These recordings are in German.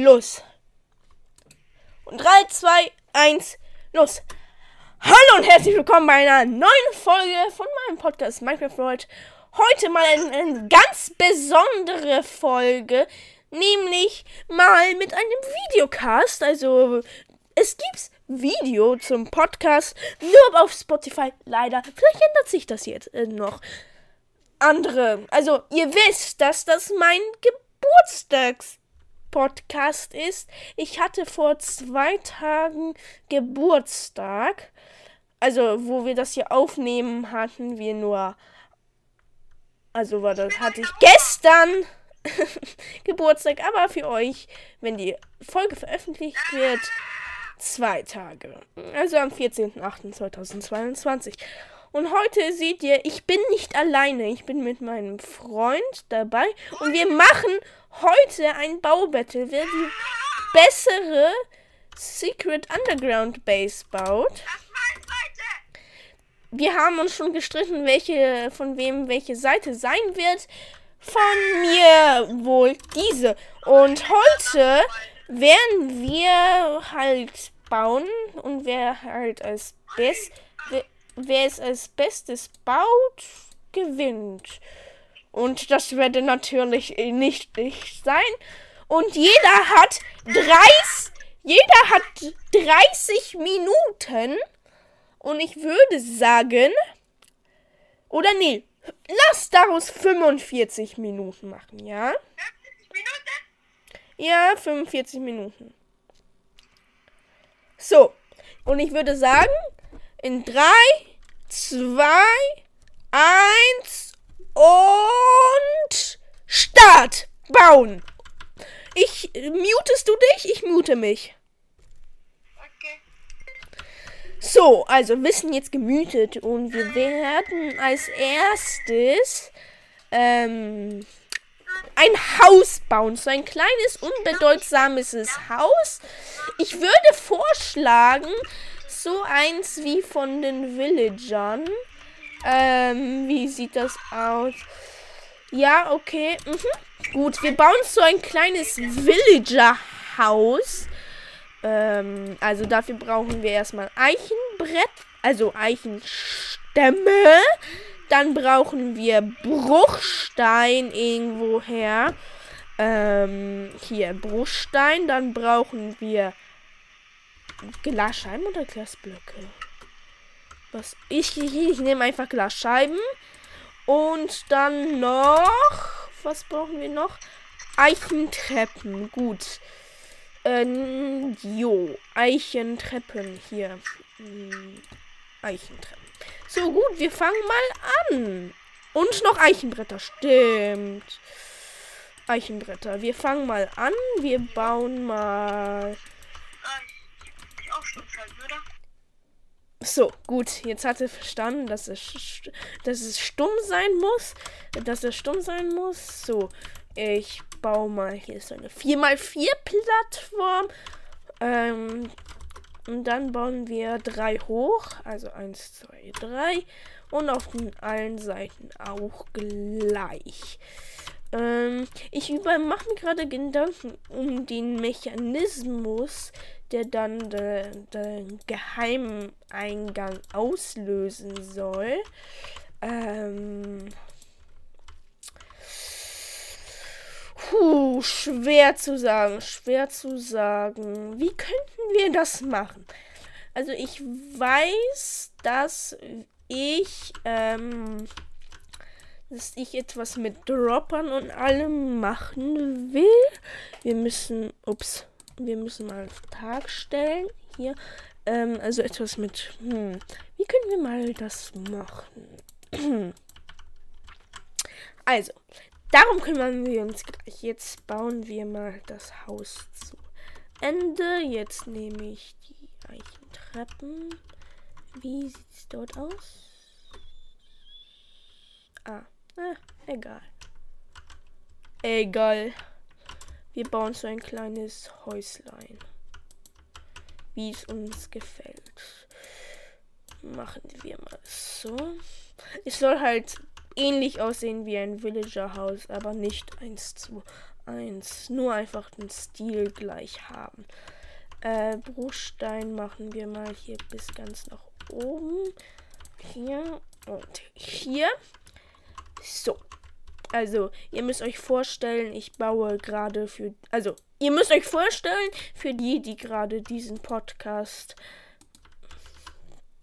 los. Und 3, 2, 1, los. Hallo und herzlich willkommen bei einer neuen Folge von meinem Podcast Minecraft World. Heute mal eine, eine ganz besondere Folge, nämlich mal mit einem Videocast. Also es gibt Video zum Podcast, nur auf Spotify leider. Vielleicht ändert sich das jetzt äh, noch. Andere, also ihr wisst, dass das mein Geburtstags Podcast ist. Ich hatte vor zwei Tagen Geburtstag. Also, wo wir das hier aufnehmen, hatten wir nur. Also, war das hatte ich gestern Geburtstag, aber für euch, wenn die Folge veröffentlicht wird, zwei Tage. Also am 14.08.2022. Und heute seht ihr, ich bin nicht alleine. Ich bin mit meinem Freund dabei. Und wir machen heute ein Baubattle. Wer die bessere Secret Underground Base baut. Wir haben uns schon gestritten, welche von wem welche Seite sein wird. Von mir wohl diese. Und heute werden wir halt bauen und wer halt als best wer es als bestes baut, gewinnt. Und das werde natürlich nicht ich sein. Und jeder hat 30, jeder hat 30 Minuten. Und ich würde sagen, oder nee, lass daraus 45 Minuten machen, ja? 50 Minuten? Ja, 45 Minuten. So, und ich würde sagen, in 3, 2, 1 und Start. Bauen. Ich mutest du dich? Ich mute mich. Okay. So, also wir sind jetzt gemütet und wir werden als erstes ähm, ein Haus bauen. So ein kleines, unbedeutsames Haus. Ich würde vorschlagen, so eins wie von den Villagern. Ähm, wie sieht das aus? Ja, okay. Mhm. Gut, wir bauen so ein kleines Villager-Haus. Ähm, also dafür brauchen wir erstmal Eichenbrett, also Eichenstämme. Dann brauchen wir Bruchstein irgendwoher. Ähm, hier Bruchstein. Dann brauchen wir Glasscheiben oder Glasblöcke? Was? Ich, ich, ich nehme einfach Glasscheiben. Und dann noch. Was brauchen wir noch? Eichentreppen. Gut. Ähm, jo. Eichentreppen hier. Hm, Eichentreppen. So gut, wir fangen mal an. Und noch Eichenbretter. Stimmt. Eichenbretter. Wir fangen mal an. Wir bauen mal So, gut. Jetzt hat er verstanden, dass es, dass es stumm sein muss. Dass es stumm sein muss. So, ich baue mal. Hier ist eine 4x4 Plattform. Ähm, und dann bauen wir drei hoch. Also 1, 2, 3. Und auf den allen Seiten auch gleich. Ähm, ich mache mir gerade Gedanken um den Mechanismus, der dann den, den geheimen Eingang auslösen soll. Ähm. Puh, schwer zu sagen, schwer zu sagen. Wie könnten wir das machen? Also ich weiß, dass ich, ähm, dass ich etwas mit Droppern und allem machen will. Wir müssen, ups, wir müssen mal auf Tag stellen. Hier. Ähm, also etwas mit. Hm, wie können wir mal das machen? also, darum kümmern wir uns gleich. Jetzt bauen wir mal das Haus zu Ende. Jetzt nehme ich die Eichentreppen. Wie sieht es dort aus? Ah, ah egal. Egal. Wir bauen so ein kleines Häuslein. Wie es uns gefällt. Machen wir mal so. Es soll halt ähnlich aussehen wie ein Villager-Haus, aber nicht eins zu 1. Nur einfach den Stil gleich haben. Äh, Bruchstein machen wir mal hier bis ganz nach oben. Hier und hier. So. Also, ihr müsst euch vorstellen, ich baue gerade für. Also, ihr müsst euch vorstellen, für die, die gerade diesen Podcast.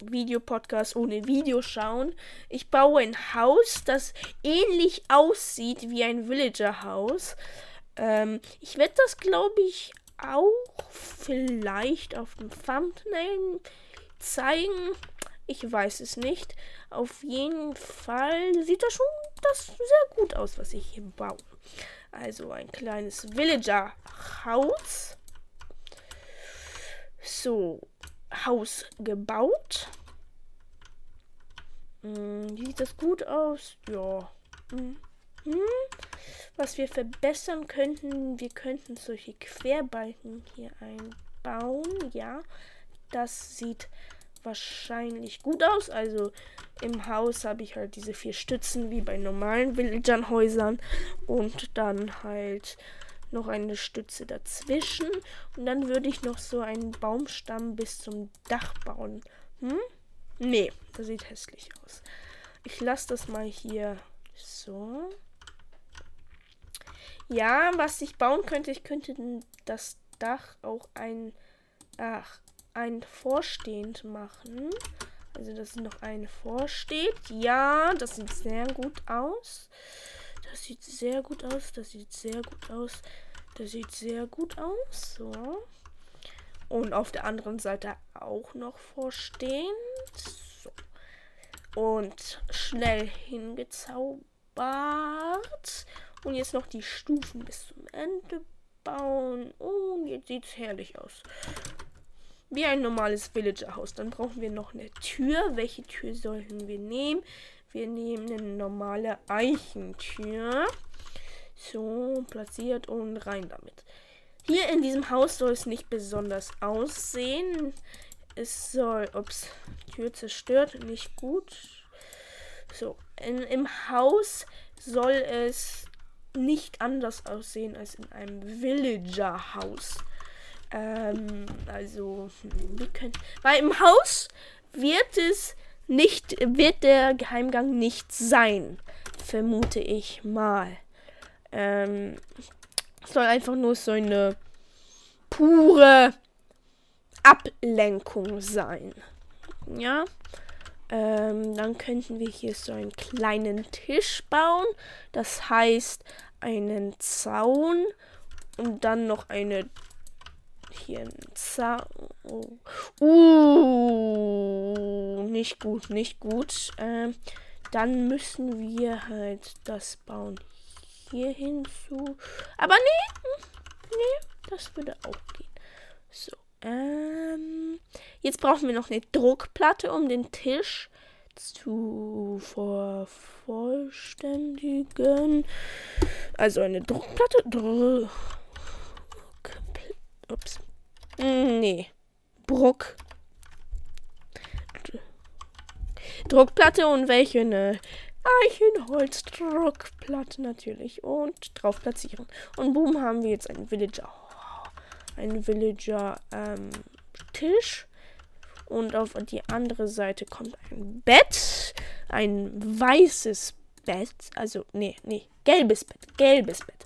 Videopodcast ohne Video schauen. Ich baue ein Haus, das ähnlich aussieht wie ein Villager-Haus. Ähm, ich werde das, glaube ich, auch vielleicht auf dem Thumbnail zeigen. Ich weiß es nicht. Auf jeden Fall sieht das schon das sehr gut aus, was ich hier baue. Also ein kleines Villager-Haus. So, Haus gebaut. Hm, sieht das gut aus? Ja. Hm. Hm. Was wir verbessern könnten, wir könnten solche Querbalken hier einbauen. Ja, das sieht wahrscheinlich gut aus. Also im Haus habe ich halt diese vier Stützen wie bei normalen Villagern-Häusern und dann halt noch eine Stütze dazwischen. Und dann würde ich noch so einen Baumstamm bis zum Dach bauen. Hm? Nee, das sieht hässlich aus. Ich lasse das mal hier so. Ja, was ich bauen könnte, ich könnte das Dach auch ein, ach, ein vorstehend machen. Also, dass noch ein vorsteht. Ja, das sieht sehr gut aus. Das sieht sehr gut aus. Das sieht sehr gut aus. Das sieht sehr gut aus. So. Und auf der anderen Seite auch noch vorstehend. So. Und schnell hingezaubert. Und jetzt noch die Stufen bis zum Ende bauen. Und jetzt sieht es herrlich aus. Wie ein normales Villager-Haus. Dann brauchen wir noch eine Tür. Welche Tür sollten wir nehmen? Wir nehmen eine normale Eichentür. So, platziert und rein damit. Hier in diesem Haus soll es nicht besonders aussehen. Es soll, ups, Tür zerstört, nicht gut. So, in, im Haus soll es nicht anders aussehen als in einem Villager-Haus. Ähm, also, wir können. Weil im Haus wird es nicht, wird der Geheimgang nicht sein. Vermute ich mal. Ähm, soll einfach nur so eine pure Ablenkung sein. Ja. Ähm, dann könnten wir hier so einen kleinen Tisch bauen. Das heißt, einen Zaun und dann noch eine hier ein. Oh. Uh, nicht gut, nicht gut. Ähm, dann müssen wir halt das bauen hier hinzu. Aber nee, hm, nee, das würde auch gehen. So, ähm, jetzt brauchen wir noch eine Druckplatte, um den Tisch zu vervollständigen. Also eine Druckplatte. Druck, ups. Nee. Bruck. Druckplatte und welche eine Eichenholzdruckplatte natürlich und drauf platzieren. Und boom haben wir jetzt einen Villager. Ein Villager ähm, Tisch. Und auf die andere Seite kommt ein Bett. Ein weißes Bett. Also, nee, nee, gelbes Bett. Gelbes Bett.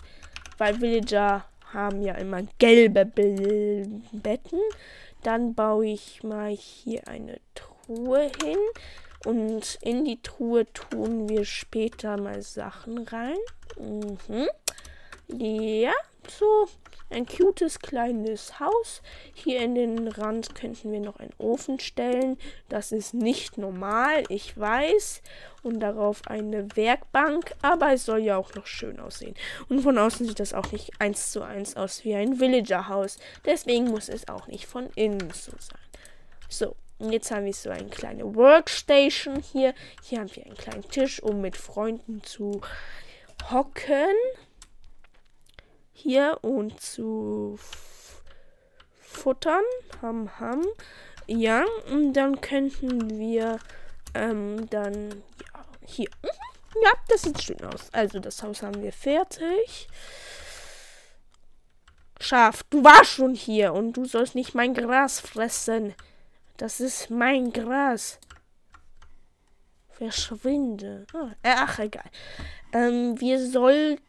Weil Villager haben ja immer gelbe Betten. Dann baue ich mal hier eine Truhe hin. Und in die Truhe tun wir später mal Sachen rein. Mhm. Ja, so ein cutes kleines Haus. Hier in den Rand könnten wir noch einen Ofen stellen. Das ist nicht normal, ich weiß. Und darauf eine Werkbank. Aber es soll ja auch noch schön aussehen. Und von außen sieht das auch nicht eins zu eins aus wie ein Villager-Haus. Deswegen muss es auch nicht von innen so sein. So, und jetzt haben wir so eine kleine Workstation hier. Hier haben wir einen kleinen Tisch, um mit Freunden zu hocken hier und zu futtern. Ham, ham. Ja, und dann könnten wir ähm, dann ja, hier. Mhm. Ja, das sieht schön aus. Also das Haus haben wir fertig. Schaf, du warst schon hier und du sollst nicht mein Gras fressen. Das ist mein Gras. Verschwinde. Ah, ach, egal. Ähm, wir sollten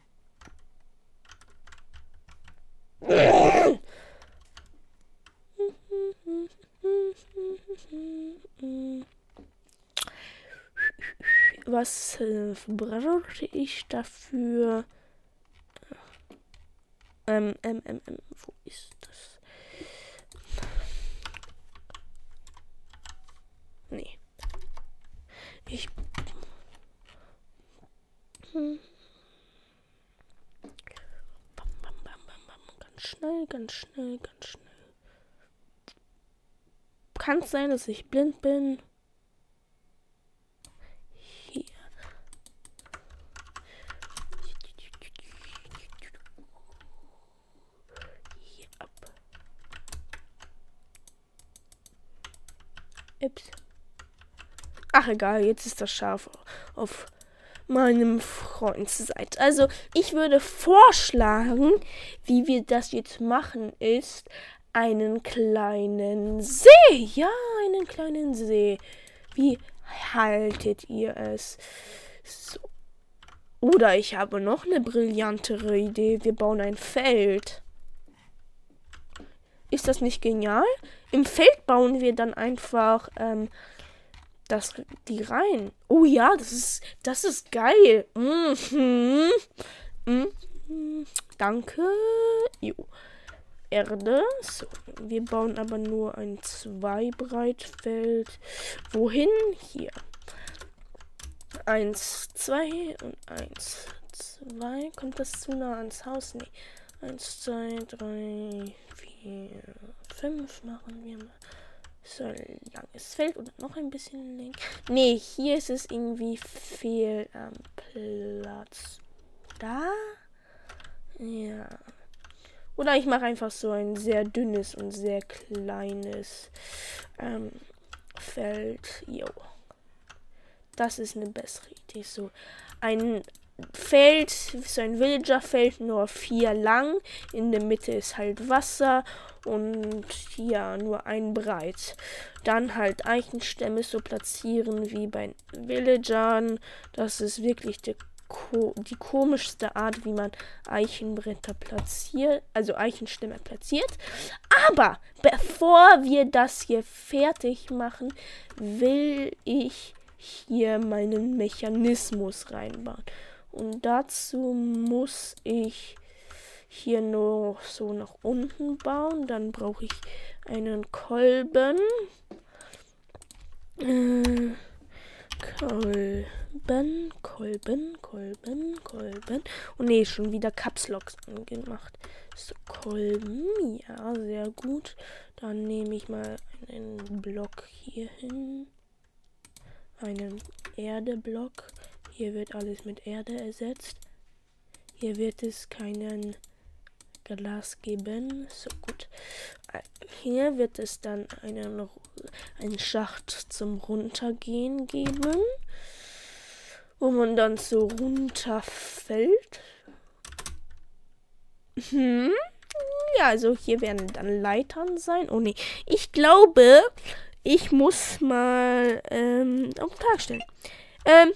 was äh, brauche ich dafür? Ähm, ähm, ähm, ähm, wo ist das? Nee. Ich. Hm. Ganz schnell, ganz schnell, ganz schnell. Kann es sein, dass ich blind bin? Ach egal, jetzt ist das Schaf auf meinem Freundsseite. Also ich würde vorschlagen, wie wir das jetzt machen, ist einen kleinen See. Ja, einen kleinen See. Wie haltet ihr es? So. Oder ich habe noch eine brillantere Idee. Wir bauen ein Feld. Ist das nicht genial? Im Feld bauen wir dann einfach ähm, das, die rein. Oh ja, das ist, das ist geil. Mhm. Mhm. Danke. Jo. Erde. So, wir bauen aber nur ein Zweibreitfeld. Wohin? Hier. Eins, zwei und eins, zwei. Kommt das zu nah ans Haus? Nee. Eins, zwei, drei, vier, fünf machen wir mal. So ein langes Feld und noch ein bisschen länger. Nee, hier ist es irgendwie fehl am Platz. Da? Ja. Oder ich mache einfach so ein sehr dünnes und sehr kleines ähm, Feld. Jo. Das ist eine bessere Idee. So ein Feld, so ein Villager-Feld, nur vier lang. In der Mitte ist halt Wasser und ja, nur ein breit. Dann halt Eichenstämme so platzieren wie bei Villagern. Das ist wirklich die, ko die komischste Art, wie man Eichenbretter platziert, also Eichenstämme platziert. Aber bevor wir das hier fertig machen, will ich hier meinen Mechanismus reinbauen. Und dazu muss ich hier noch so nach unten bauen. Dann brauche ich einen Kolben. Äh, Kolben, Kolben, Kolben, Kolben. Und nee, schon wieder Caps Locks angemacht. So, Kolben, ja, sehr gut. Dann nehme ich mal einen Block hier hin. Einen Erdeblock. Hier wird alles mit Erde ersetzt. Hier wird es keinen Glas geben. So gut. Hier wird es dann einen, einen Schacht zum Runtergehen geben. Wo man dann so runterfällt. Hm. Ja, also hier werden dann Leitern sein. Oh nee. Ich glaube, ich muss mal ähm, auf den Tag stellen. Ähm,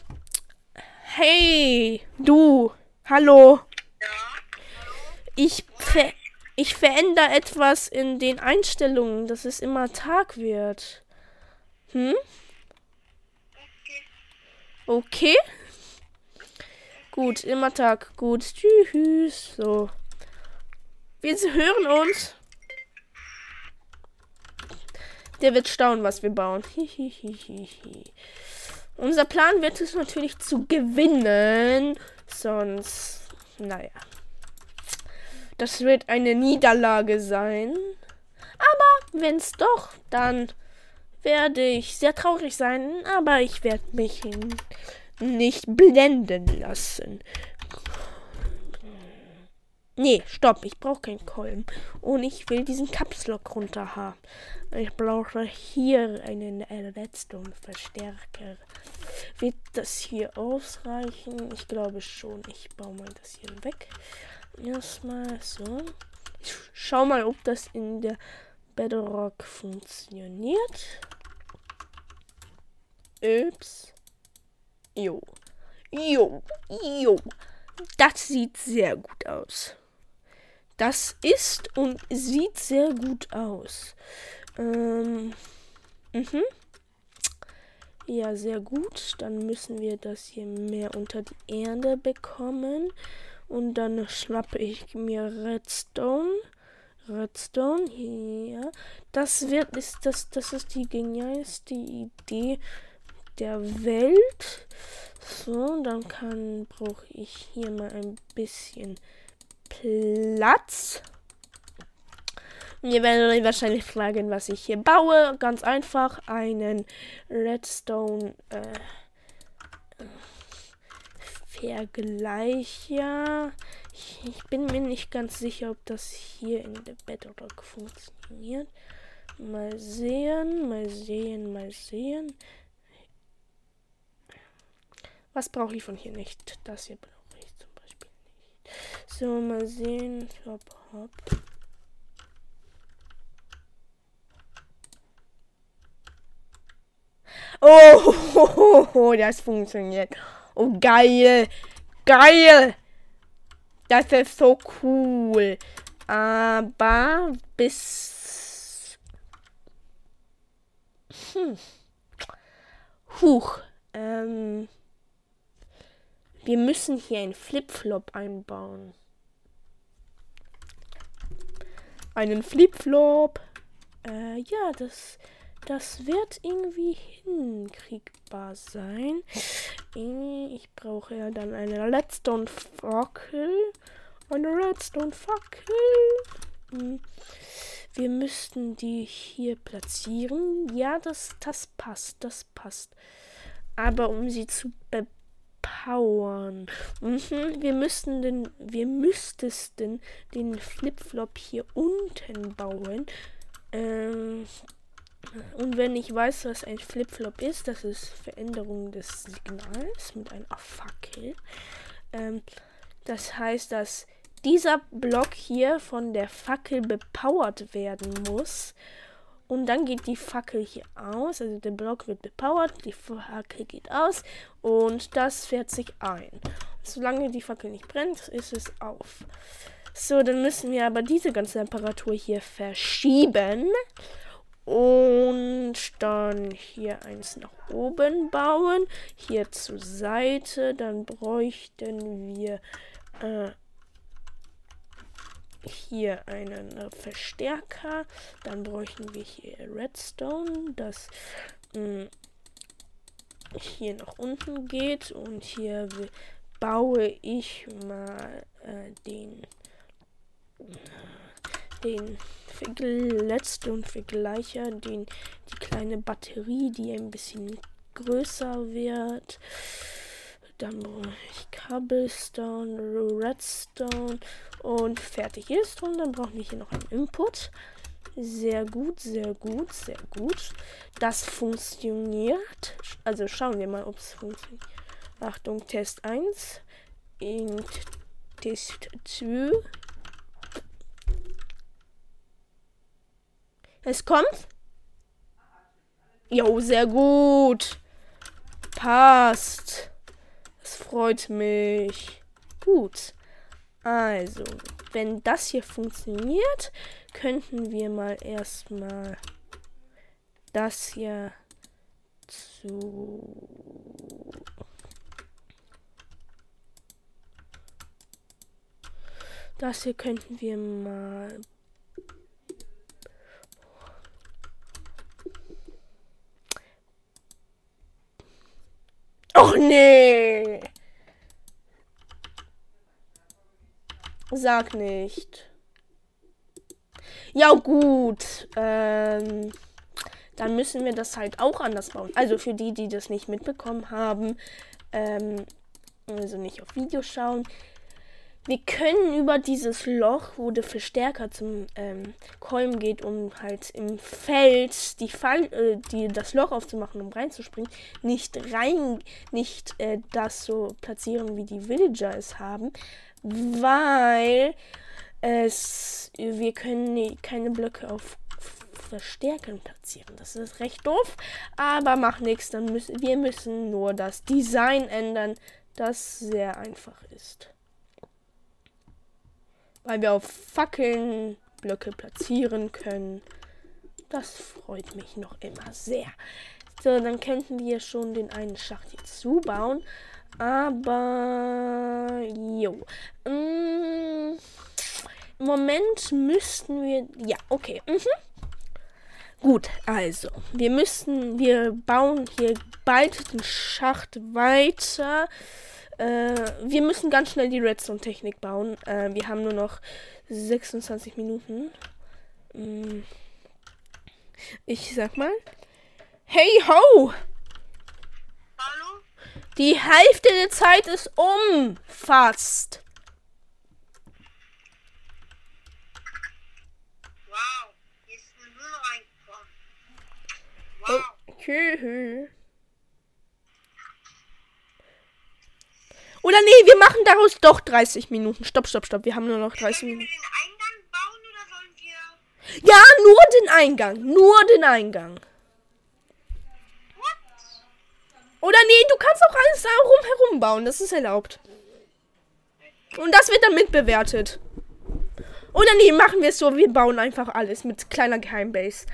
Hey, du. Hallo. Ja. Ich, ver ich verändere etwas in den Einstellungen, dass es immer Tag wird. Hm? Okay. Gut, immer Tag. Gut. Tschüss. So. Wir hören uns. Der wird staunen, was wir bauen. Hihihihi. Unser Plan wird es natürlich zu gewinnen. Sonst, naja. Das wird eine Niederlage sein. Aber wenn es doch, dann werde ich sehr traurig sein. Aber ich werde mich nicht blenden lassen. Nee, stopp, ich brauche keinen Kolben. Und ich will diesen Capslock runter haben. Ich brauche hier einen Redstone-Verstärker. Wird das hier ausreichen? Ich glaube schon. Ich baue mal das hier weg. Erstmal so. ich schau mal, ob das in der Bedrock funktioniert. Ups. Jo. Jo. Jo. Das sieht sehr gut aus. Das ist und sieht sehr gut aus. Ähm. Mhm. Ja, sehr gut. Dann müssen wir das hier mehr unter die Erde bekommen. Und dann schnappe ich mir Redstone. Redstone hier. Das wird ist das das ist die genialste Idee der Welt. So, dann kann brauche ich hier mal ein bisschen Platz. Ihr werdet euch wahrscheinlich fragen, was ich hier baue. Ganz einfach einen Redstone äh, Vergleicher. Ich, ich bin mir nicht ganz sicher, ob das hier in der Bedrock funktioniert. Mal sehen, mal sehen, mal sehen. Was brauche ich von hier nicht? Das hier brauche ich zum Beispiel nicht. So, mal sehen. Hopp, hopp. Oh, das funktioniert. Oh, geil. Geil. Das ist so cool. Aber bis. Hm. Huch. Ähm. Wir müssen hier einen Flipflop einbauen. Einen Flipflop. Äh, ja, das, das wird irgendwie hinkriegbar sein. Ich brauche ja dann eine Redstone-Fackel. Eine Redstone-Fackel. Hm. Wir müssten die hier platzieren. Ja, das, das passt. Das passt. Aber um sie zu bebauen, powern. Mhm, wir müssten den, wir müssten den Flipflop hier unten bauen. Ähm, und wenn ich weiß, was ein Flipflop ist, das ist Veränderung des Signals mit einer Fackel. Ähm, das heißt, dass dieser Block hier von der Fackel bepowert werden muss. Und dann geht die Fackel hier aus. Also der Block wird bepowert, die Fackel geht aus und das fährt sich ein. Solange die Fackel nicht brennt, ist es auf. So, dann müssen wir aber diese ganze Temperatur hier verschieben. Und dann hier eins nach oben bauen. Hier zur Seite. Dann bräuchten wir äh, hier einen äh, Verstärker. Dann bräuchten wir hier Redstone, das mh, mm, hier nach unten geht. Und hier baue ich mal äh, den, den Redstone Vergleicher, den, die kleine Batterie, die ein bisschen größer wird. Dann brauche ich Cobblestone, Redstone und fertig ist. Und dann brauchen wir hier noch einen Input. Sehr gut, sehr gut, sehr gut. Das funktioniert. Also schauen wir mal, ob es funktioniert. Achtung, Test 1. In Test 2. Es kommt. Jo, sehr gut. Passt. Das freut mich. Gut. Also, wenn das hier funktioniert, könnten wir mal erstmal das hier zu das hier könnten wir mal Och nee. Sag nicht. Ja gut. Ähm, dann müssen wir das halt auch anders bauen. Also für die, die das nicht mitbekommen haben, ähm, also nicht auf Video schauen. Wir können über dieses Loch, wo der Verstärker zum ähm, Kolben geht, um halt im Feld die, Fall, äh, die das Loch aufzumachen, um reinzuspringen, nicht rein, nicht äh, das so platzieren, wie die Villager es haben, weil Es, wir können keine Blöcke auf Verstärken platzieren. Das ist recht doof, aber macht nichts. Dann müssen wir müssen nur das Design ändern, das sehr einfach ist. Weil wir auf Fackeln Blöcke platzieren können. Das freut mich noch immer sehr. So, dann könnten wir schon den einen Schacht jetzt zubauen. Aber, jo. Mm, Im Moment müssten wir, ja, okay. Mhm. Gut, also, wir müssen, wir bauen hier bald den Schacht weiter. Äh, wir müssen ganz schnell die Redstone-Technik bauen. Äh, wir haben nur noch 26 Minuten. Mm. Ich sag mal. Hey ho! Hallo? Die Hälfte der Zeit ist um. Fast. Wow, hier ist eine Müll reingekommen. Wow. Okay. Oder nee, wir machen daraus doch 30 Minuten. Stopp, stopp, stopp. Wir haben nur noch 30 Sollen wir Minuten. den Eingang bauen oder sollen wir. Ja, nur den Eingang. Nur den Eingang. Oder nee, du kannst auch alles da rumherum bauen. Das ist erlaubt. Und das wird dann mitbewertet. Oder nee, machen wir es so. Wir bauen einfach alles mit kleiner Geheimbase.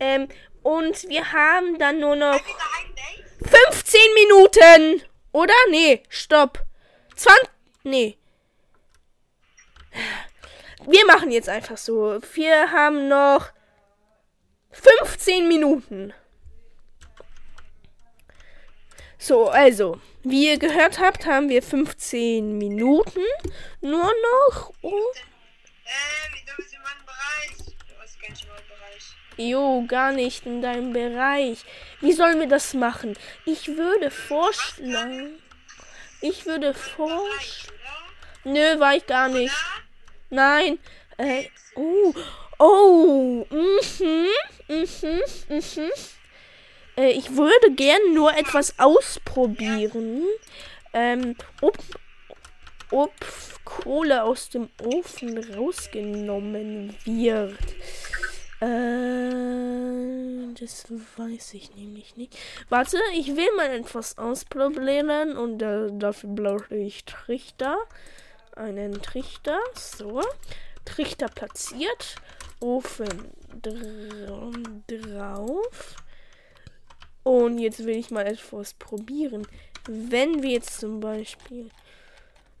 Ähm, und wir haben dann nur noch Haben wir Geheimbase? 15 Minuten. Oder? Nee, stopp. 20. Nee. Wir machen jetzt einfach so. Wir haben noch 15 Minuten. So, also, wie ihr gehört habt, haben wir 15 Minuten. Nur noch. Oh, wie du bist in meinem Bereich. Du hast keinen Bereich. jo, gar nicht in deinem Bereich. Wie sollen wir das machen? Ich würde vorschlagen. Ich würde vorschlagen. Nö, war ich gar nicht. Nein. Äh, oh. Oh. Mhm. Mhm. Mhm. Äh, ich würde gern nur etwas ausprobieren. Ähm, ob, ob Kohle aus dem Ofen rausgenommen wird. Äh, das weiß ich nämlich nicht. Warte, ich will mal etwas ausprobieren und äh, dafür brauche ich Trichter. Einen Trichter. So. Trichter platziert. Ofen dra drauf. Und jetzt will ich mal etwas probieren. Wenn wir jetzt zum Beispiel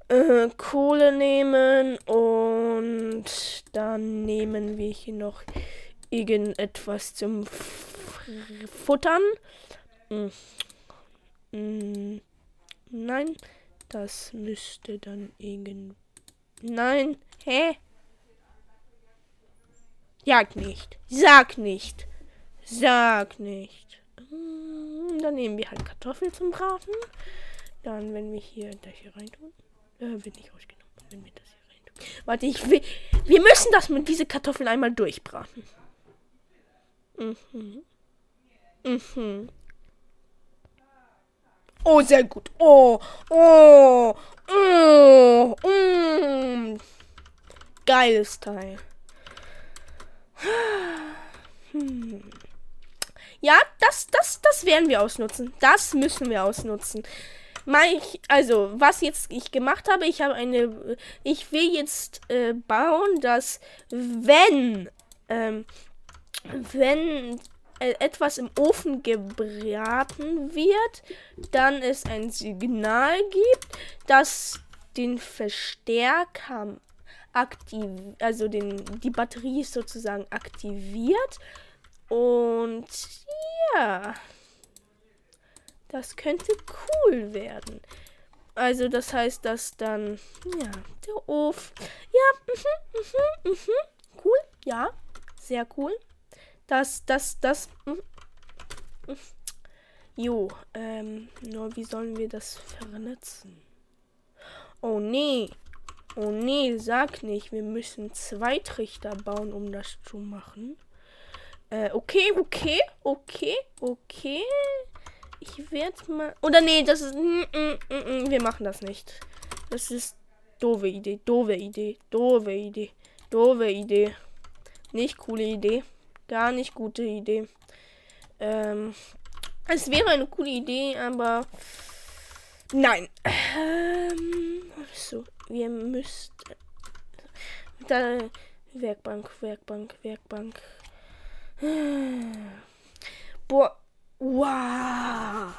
äh, Kohle nehmen und dann nehmen wir hier noch irgendetwas zum Futtern. Hm. Hm. Nein, das müsste dann irgend. Nein, hä? Sag nicht. Sag nicht. Sag nicht. Hm, Dann nehmen wir halt Kartoffeln zum Braten. Dann, wenn wir hier das hier reintun. Äh, wird nicht ausgenommen. Wenn wir das hier reintun. Warte, ich will. Wir müssen das mit diese Kartoffeln einmal durchbraten. Mhm. Mhm. Oh, sehr gut. Oh, oh, oh, mm. Geiles Teil. Hm. Ja, das, das, das werden wir ausnutzen. Das müssen wir ausnutzen. Mein, also, was jetzt ich gemacht habe, ich habe eine, ich will jetzt äh, bauen, dass wenn, ähm, wenn äh, etwas im Ofen gebraten wird, dann es ein Signal gibt, das den Verstärker aktiv, also den, die Batterie sozusagen aktiviert. Und ja, das könnte cool werden. Also das heißt, dass dann, ja, der Ofen, ja, mhm, mhm, mhm, cool, ja, sehr cool. Das, das, das, mhm, mhm. jo, ähm, nur wie sollen wir das vernetzen? Oh nee, oh nee, sag nicht, wir müssen zwei Trichter bauen, um das zu machen. Äh, okay, okay, okay, okay. Ich werde mal. Oder nee, das ist. Mm, mm, mm, wir machen das nicht. Das ist doofe Idee, doofe Idee, doofe Idee. Doofe Idee. Nicht coole Idee. Gar nicht gute Idee. Ähm, es wäre eine coole Idee, aber nein. Ähm, so, wir müssten. Da, Werkbank, Werkbank, Werkbank. Boah. Wow.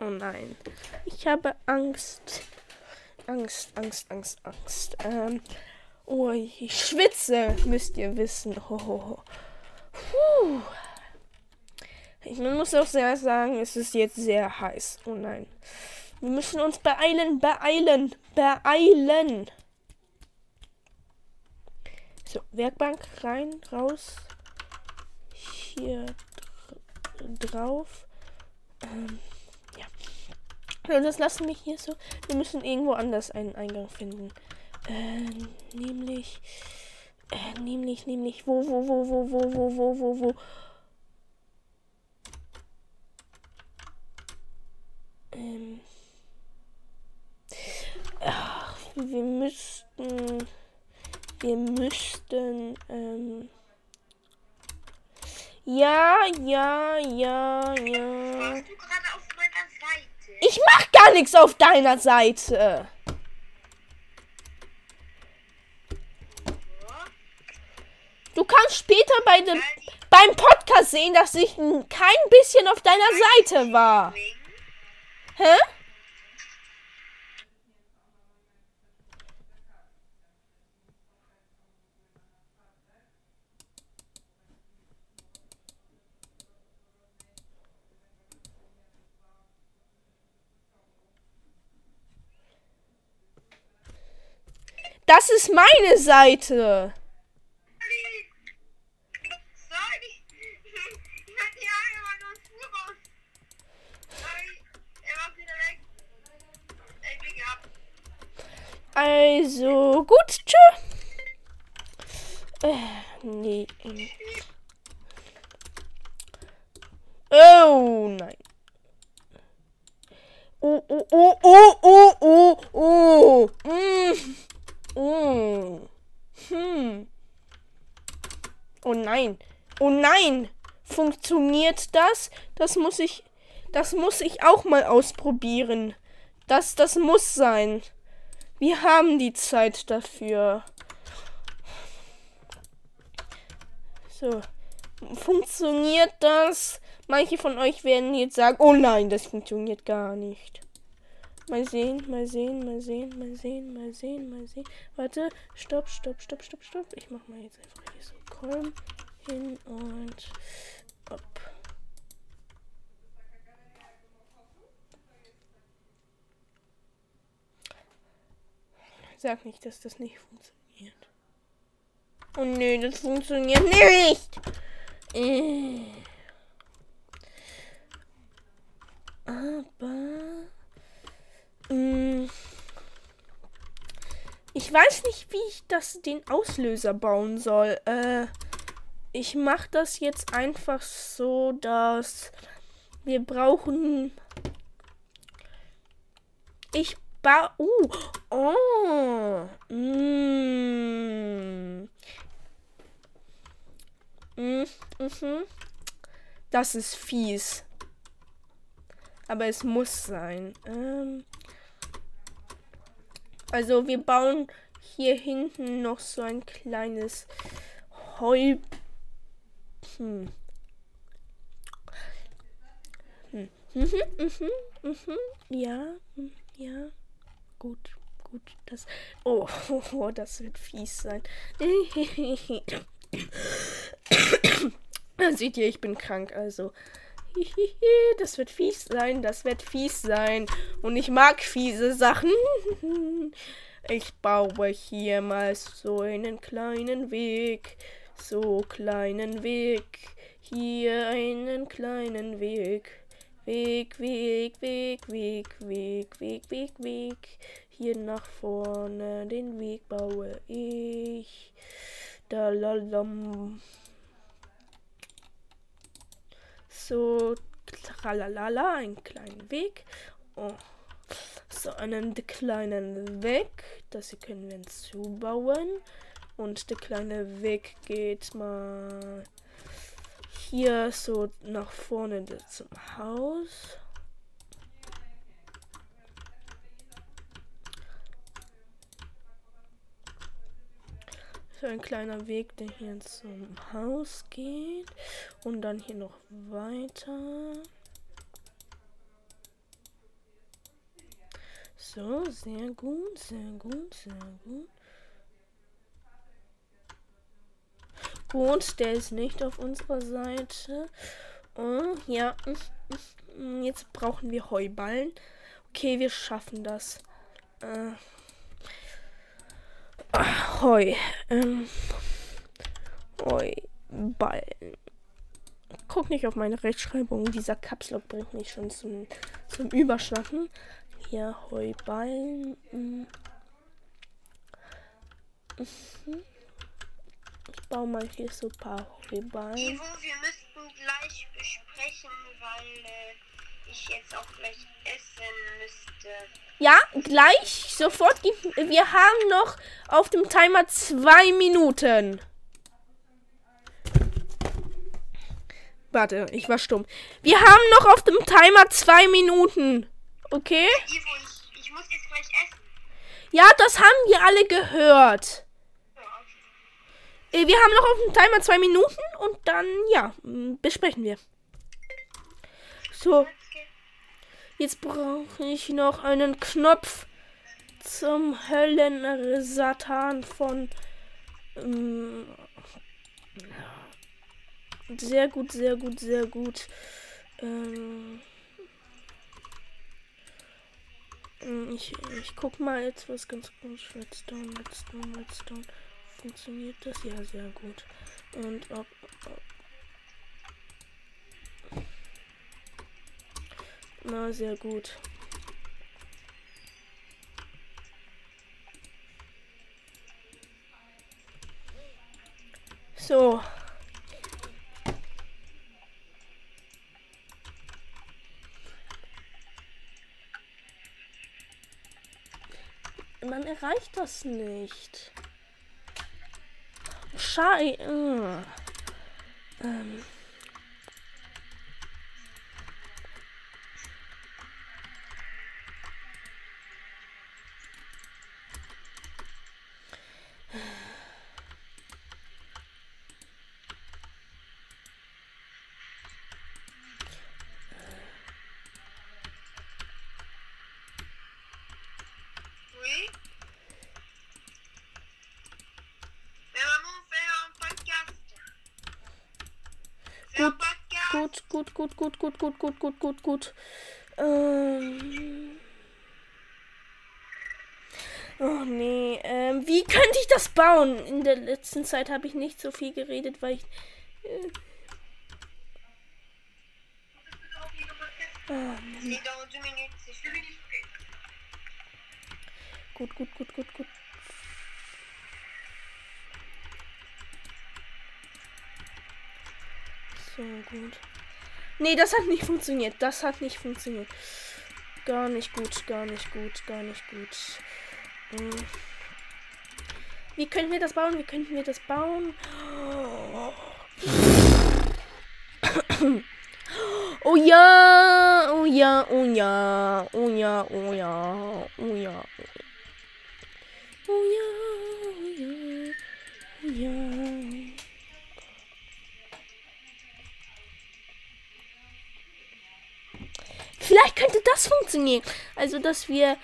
Oh nein. Ich habe Angst. Angst, Angst, Angst, Angst. Ähm, oh, ich schwitze, müsst ihr wissen. Ho, ho, ho. Puh. Ich muss auch sehr sagen, es ist jetzt sehr heiß. Oh nein. Wir müssen uns beeilen, beeilen, beeilen. So, Werkbank rein, raus. Hier drauf. Ähm, das lassen wir hier so. Wir müssen irgendwo anders einen Eingang finden. Äh, nämlich. Äh, nämlich, nämlich. Wo, wo, wo, wo, wo, wo, wo, wo, wo. Ähm. Ach, wir müssten. Wir müssten. Ähm. Ja, ja, ja, ja. Warst du gerade auf meiner Seite? Ich mach gar nichts auf deiner Seite. Du kannst später bei dem, beim Podcast sehen, dass ich kein bisschen auf deiner Seite war. Hä? Das ist meine Seite. Sorry. Ich hatte die Haare mal nur Schuhe raus. Sorry. Er war wieder weg. Ey, Glück gehabt. Also, gut, tschö. Äh, nee. ähm. Oh, nein. Oh, oh, oh, oh, oh, oh, oh. Mm. Oh. Hm. Oh nein. Oh nein. Funktioniert das? Das muss ich. Das muss ich auch mal ausprobieren. Das, das muss sein. Wir haben die Zeit dafür. So. Funktioniert das? Manche von euch werden jetzt sagen, oh nein, das funktioniert gar nicht. Mal sehen, mal sehen, mal sehen, mal sehen, mal sehen, mal sehen. Warte, stopp, stopp, stopp, stopp, stopp. Ich mach mal jetzt einfach hier so Kolm hin und ab. Sag nicht, dass das nicht funktioniert. Oh nee, das funktioniert nicht. Äh. Aber. mm, Ich weiß nicht, wie ich das den Auslöser bauen soll. Äh, ich mache das jetzt einfach so, dass wir brauchen. Ich ba. Uh, oh. Mm. Mm, mhm. Das ist fies. Aber es muss sein. Ähm, also wir bauen hier hinten noch so ein kleines Heu. Hm. Hm. Mhm, mhm, mhm. Ja, hm, ja. Gut, gut. Das. Oh, oh, das wird fies sein. Seht ihr, ich bin krank, also. Das wird fies sein, das wird fies sein. Und ich mag fiese Sachen. Ich baue hier mal so einen kleinen Weg. So kleinen Weg. Hier einen kleinen Weg. Weg, Weg, Weg, Weg, Weg, Weg, Weg, Weg. Hier nach vorne den Weg baue ich. Da lalam. So, tralalala, einen kleinen Weg. Oh. So, einen kleinen Weg. Das hier können wir hinzubauen. Und der kleine Weg geht mal hier so nach vorne zum Haus. So ein kleiner Weg, der hier zum Haus geht. Und dann hier noch weiter. So, sehr gut, sehr gut, sehr gut. Gut, der ist nicht auf unserer Seite. Oh, ja, jetzt brauchen wir Heuballen. Okay, wir schaffen das. Äh, Heu. Ähm, Heuballen. Guck nicht auf meine Rechtschreibung. Dieser Kapslock bringt mich schon zum, zum Überschlafen. Hier Heuballen. Mhm. Ich baue mal hier so ein paar Heuballen. Ivo, wir müssten gleich besprechen, weil äh, ich jetzt auch gleich essen müsste. Ja, gleich, sofort. Wir haben noch auf dem Timer zwei Minuten. Warte, ich war stumm. Wir haben noch auf dem Timer zwei Minuten. Okay? Ivo, ich, ich muss jetzt gleich essen. Ja, das haben wir alle gehört. Äh, Wir haben noch auf dem Timer zwei Minuten und dann, ja, besprechen wir. So, jetzt brauche ich noch einen Knopf zum Höllen-Satan von. ähm, sehr gut, sehr gut, sehr gut. Ähm, ich, ich guck mal jetzt was ganz kurz. Redstone, Redstone, Redstone. Funktioniert das? Ja, sehr gut. Und ob. ob na, sehr gut. So. Man erreicht das nicht. Shy. Mm. Ähm. Gut, gut, gut, gut, gut, gut, gut, gut, gut. Ähm. Oh nee, ähm, wie könnte ich das bauen? In der letzten Zeit habe ich nicht so viel geredet, weil ich. Äh, oh, c'est fini. gut, gut, gut, gut, gut. So gut. Nee, das hat nicht funktioniert. Das hat nicht funktioniert. Gar nicht gut, gar nicht gut, gar nicht gut. Hm. Wie könnten wir das bauen? Wie könnten wir das bauen? Oh ja, oh ja, oh ja, oh ja, oh ja, oh ja. Oh ja, oh ja, oh ja. Vielleicht könnte das funktionieren. Also, dass wir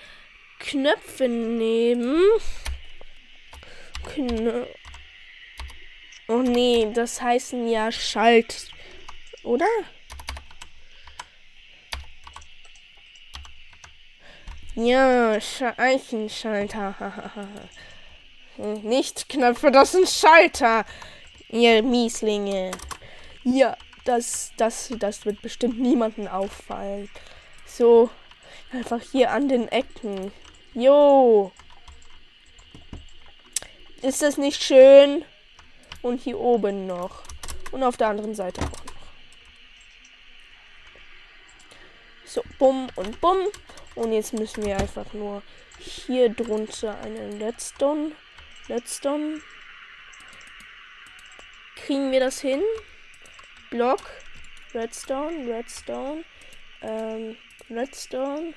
Knöpfe nehmen. Knö oh nee, das heißen ja Schalt. Oder? Ja, Sch Eichenschalter. Nicht Knöpfe, das sind Schalter. Ihr Mieslinge. Ja, das, das, das wird bestimmt niemanden auffallen. So, einfach hier an den Ecken. Jo. Ist das nicht schön? Und hier oben noch. Und auf der anderen Seite auch noch. So, bumm und bumm. Und jetzt müssen wir einfach nur hier drunter einen Redstone. Redstone. Kriegen wir das hin? Block. Redstone, Redstone. Ähm, Redstone.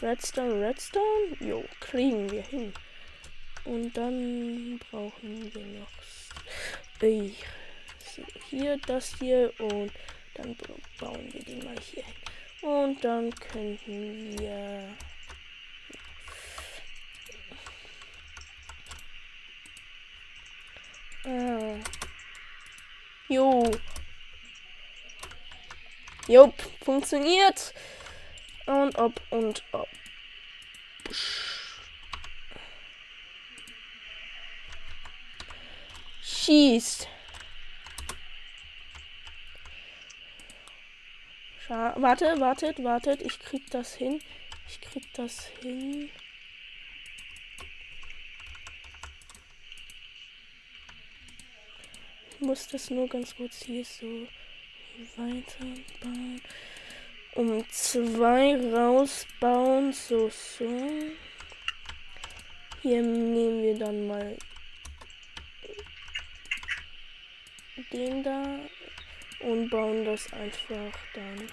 Redstone, Redstone. Jo, kriegen wir hin. Und dann brauchen wir noch äh, hier das hier und dann bauen wir den mal hier hin. Und dann könnten wir Ah. Jo. Jupp, funktioniert. Und ob und ob. Schießt. Scha warte, wartet, wartet. Ich krieg das hin. Ich krieg das hin. Ich muss das nur ganz kurz hier so weiterbauen. Um zwei rausbauen. So, so. Hier nehmen wir dann mal den da und bauen das einfach dann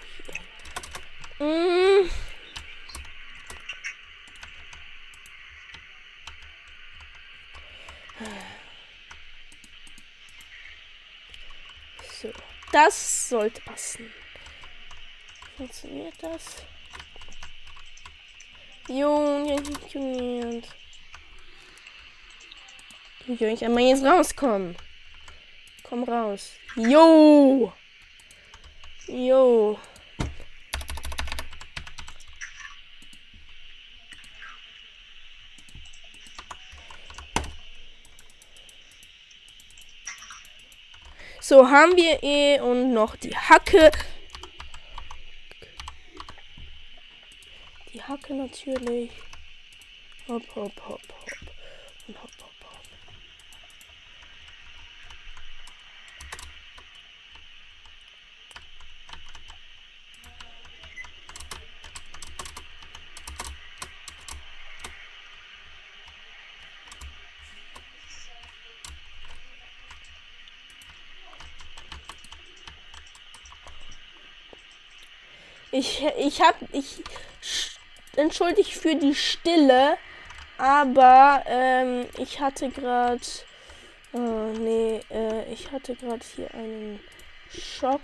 hier. Mm. So, das sollte passen. Funktioniert das? Junge. Ich will ich einmal jetzt rauskommen. Komm raus. Jo! Jo. So haben wir eh und noch die Hacke. Die Hacke natürlich. Hopp, hopp, hopp, hopp. Und hopp, hopp, hopp. Ich, ich hab, ich entschuldige für die Stille, aber ähm, ich hatte gerade, oh, nee, äh, ich hatte gerade hier einen Schock.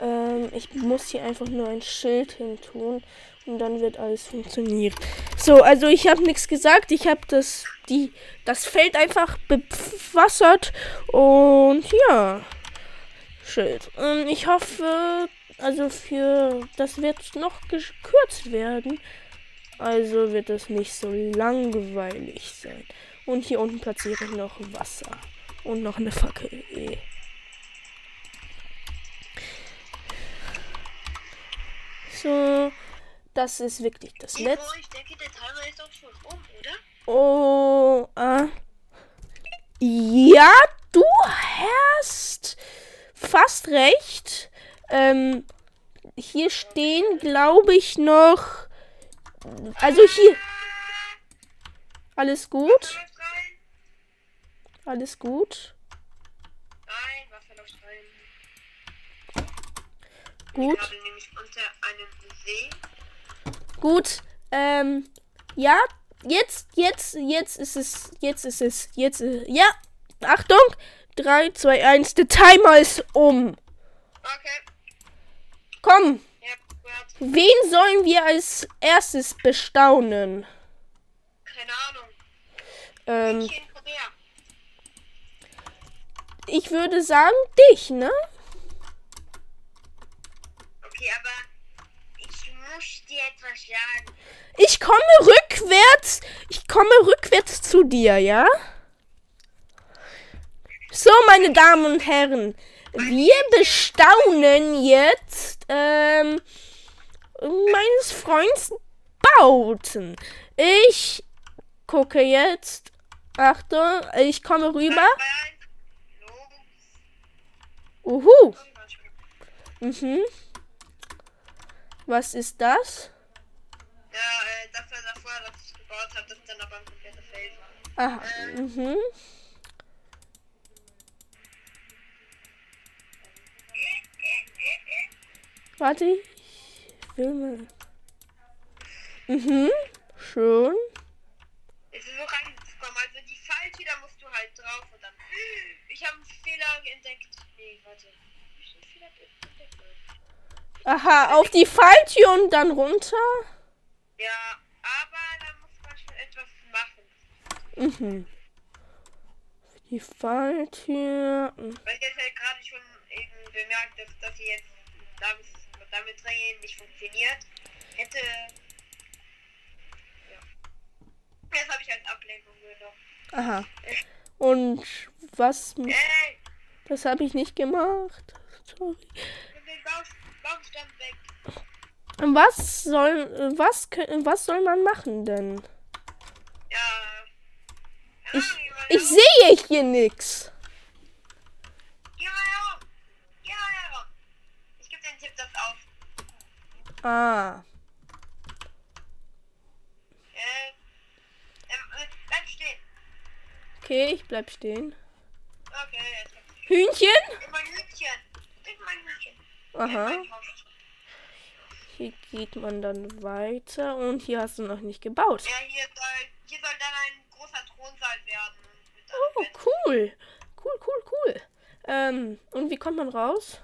Ähm, ich muss hier einfach nur ein Schild hin tun und dann wird alles funktionieren. So, also ich habe nichts gesagt. Ich habe das, das Feld einfach bewassert und ja, Schild. Ähm, ich hoffe, also für das wird noch gekürzt werden. Also wird es nicht so langweilig sein. Und hier unten platziere ich noch Wasser. Und noch eine Fackel. Eh. So, das ist wirklich das letzte. Ich denke, der Timer ist auch schon um, oder? Oh, äh. Ja, du hast fast recht. Ähm, hier stehen, glaube ich, noch. Also hier. Alles gut? Alles gut? Nein, Wasser läuft rein. Gut. Gerade nämlich unter einem See. Gut. Ähm, ja, jetzt, jetzt, jetzt ist es, jetzt ist es, jetzt, ist, ja, Achtung, 3, 2, 1, der Timer ist um. Okay. Komm. Wen sollen wir als erstes bestaunen? Keine Ahnung. Ähm, ich würde sagen, dich, ne? Okay, aber ich muss dir etwas sagen. Ich komme rückwärts, ich komme rückwärts zu dir, ja? So, meine Damen und Herren, wir bestaunen jetzt ähm, meines Freundes Bauten. Ich gucke jetzt. Achtung, ich komme rüber. Uhu. Mhm. Was ist das? Ja, äh, das war davor, das ich gebaut habe, das ist dann aber ein kompletter Fail. Aha. Mhm. Warte, mal. Mhm. Schön. Es ist so reingekommen, also die Falltür, da musst du halt drauf und dann. Ich habe einen Fehler entdeckt. Nee, warte. Hab ich einen Fehler entdeckt? Aha, auf die Falltür und dann runter. Ja, aber da muss man schon etwas machen. Mhm. Die Falltür. Weil ich jetzt halt gerade schon eben bemerkt, dass das hier jetzt damit, damit drehen nicht funktioniert. Hätte. Ja. Jetzt habe ich halt Ablenkung genommen. Aha. Und was? Ey, Das habe ich nicht gemacht. Sorry. Was soll was was soll man machen denn? Ja. Ich, ich sehe hier nix. Geh mal herum. Geh mal herum. Ich gebe den Tipp das auf. Ah. Äh, ähm, äh, bleib stehen. Okay, ich bleib stehen. Okay, jetzt hab ich. Hühnchen? Mein Hütchen. Gib mein Hütchen. Aha. Mein. Hier geht man dann weiter und hier hast du noch nicht gebaut. Ja, hier soll, hier soll dann ein großer Thronsaal werden. Oh, cool. Cool, cool, cool. Ähm, und wie kommt man raus?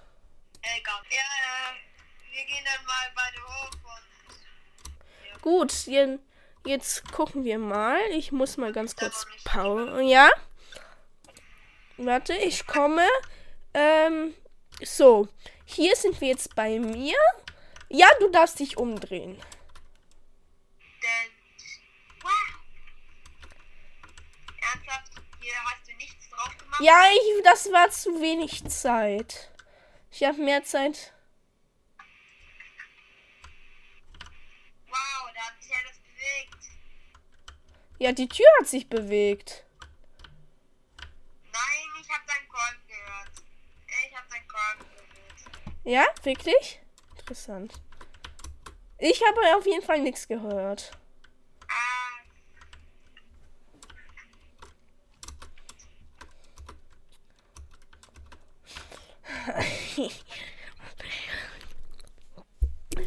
Egal. Ja, äh, wir gehen dann mal beide hoch und. Gut, je- jetzt gucken wir mal. Ich muss mal ganz kurz Pause. Ja? Warte, ich komme. Ähm, so. Hier sind wir jetzt bei mir. Ja, du darfst dich umdrehen. Denn. Wow! Ernsthaft? Hier hast du nichts drauf gemacht? Ja, ich, das war zu wenig Zeit. Ich habe mehr Zeit. Wow, da hat sich alles bewegt. Ja, die Tür hat sich bewegt. Nein, ich habe deinen Korn gehört. Ich habe deinen Korn gehört. Ja, wirklich? Interessant. Ich habe auf jeden Fall nichts gehört. Ah,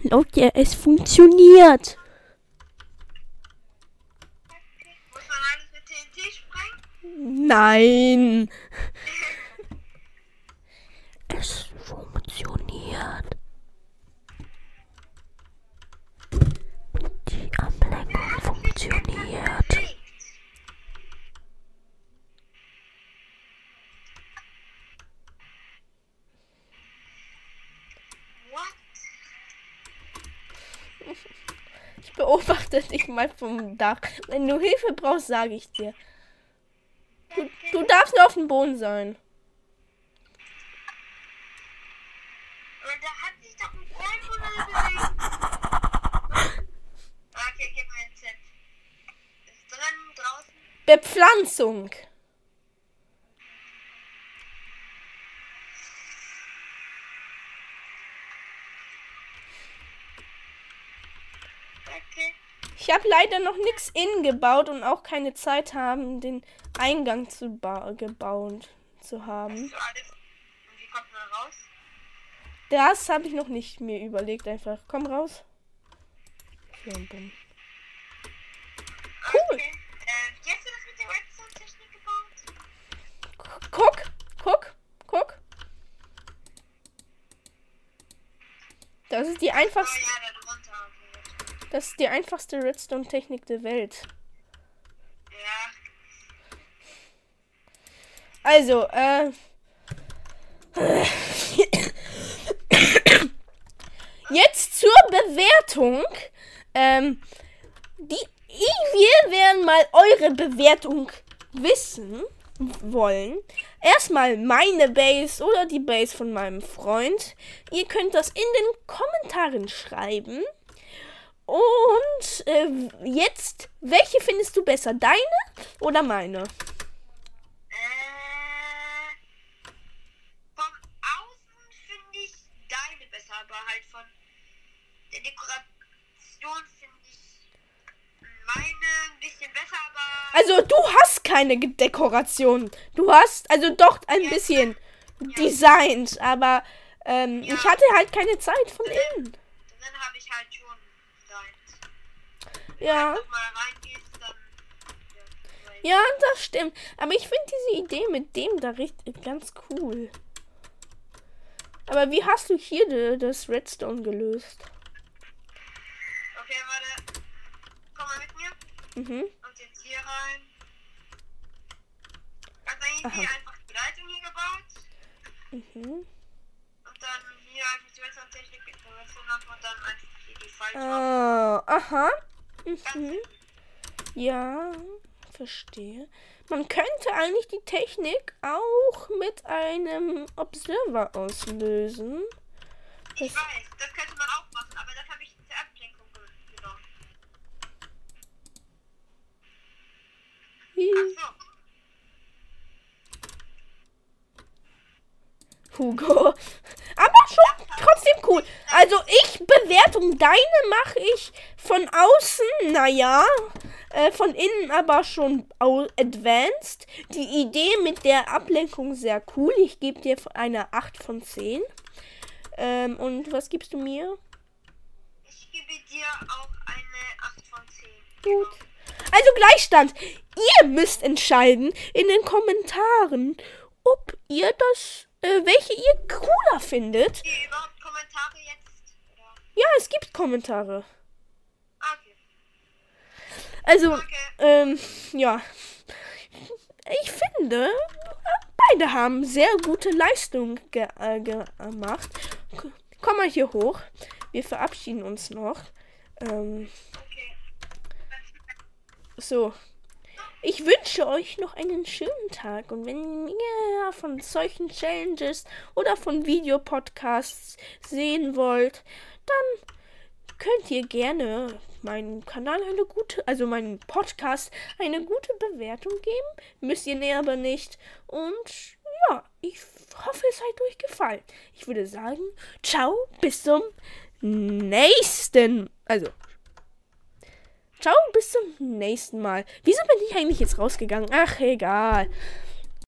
Leute, es funktioniert. muss man alles mit TNT sprengen? Nein. Es funktioniert. Die Ablenkung funktioniert. Ich beobachte dich mal vom Dach. Wenn du Hilfe brauchst, sage ich dir. Du, darfst nur auf dem Boden sein. Da hat sich doch ein Bäume bewegt. Okay, gib einen Tipp. Ist drin, draußen? Bepflanzung. Okay. Ich habe leider noch nichts innen gebaut und auch keine Zeit haben, den Eingang zu ba gebaut zu haben. So? Das habe ich noch nicht mir überlegt. Einfach, komm raus. Ja, bumm. Cool. Okay. Äh, wie hast du das mit der Redstone-Technik gebaut? Guck, guck, guck. Das ist die Oh einfachste, ja, drunter. Okay. Das ist die einfachste Redstone-Technik der Welt. Ja. Also, äh. Jetzt zur Bewertung. Ähm, die, wir werden mal eure Bewertung wissen wollen. Erstmal meine Base oder die Base von meinem Freund. Ihr könnt das in den Kommentaren schreiben. Und äh, jetzt, welche findest du besser? Deine oder meine? Äh, von außen finde ich deine besser, aber halt von der Dekoration finde ich meine ein bisschen besser, aber. Also du hast keine Dekoration. Du hast also doch ein ja, bisschen ja. designt, aber ähm, ja. ich hatte halt keine Zeit von innen. Dann habe ich halt ja. Reingehst, dann. Ja, Ja, das stimmt. Aber ich finde diese Idee mit dem da richtig ganz cool. Aber wie hast du hier de, das Redstone gelöst? Okay, warte. Komm mal mit mir. Mhm. Und jetzt hier rein. Easy, Aha. einfach die Leitung hier gebaut. Mhm. Und dann hier einfach die Redstone-Technik haben und dann einfach hier die falsche. Ah, aha. Mhm. Ja, verstehe. Man könnte eigentlich die Technik auch mit einem Observer auslösen. Ich weiß, das könnte man auch machen, aber das habe ich zur Ablenkung ge- genommen. Ach so. Hugo. Aber schon trotzdem cool. Also ich Bewertung, deine mache ich von außen, naja, äh, von innen aber schon advanced. Die Idee mit der Ablenkung sehr cool. Ich gebe dir eine 8 von 10. Ähm, und was gibst du mir? Ich gebe dir auch eine 8 von 10. Gut. Also Gleichstand. Ihr müsst entscheiden in den Kommentaren, ob ihr das, äh, welche ihr cooler findet. Hier überhaupt Kommentare jetzt? Ja, es gibt Kommentare. Also, Okay. ähm, ja. Ich finde, beide haben sehr gute Leistung ge äh, gemacht. Komm mal hier hoch. Wir verabschieden uns noch. Ähm, so. Ich wünsche euch noch einen schönen Tag und wenn ihr von solchen Challenges oder von Videopodcasts sehen wollt, dann könnt ihr gerne meinem Kanal eine gute, also meinem Podcast eine gute Bewertung geben. Müsst ihr näher aber nicht. Und ja, ich hoffe, es hat euch gefallen. Ich würde sagen, ciao, bis zum nächsten. Also, ciao, bis zum nächsten Mal. Wieso bin ich eigentlich jetzt rausgegangen? Ach, egal.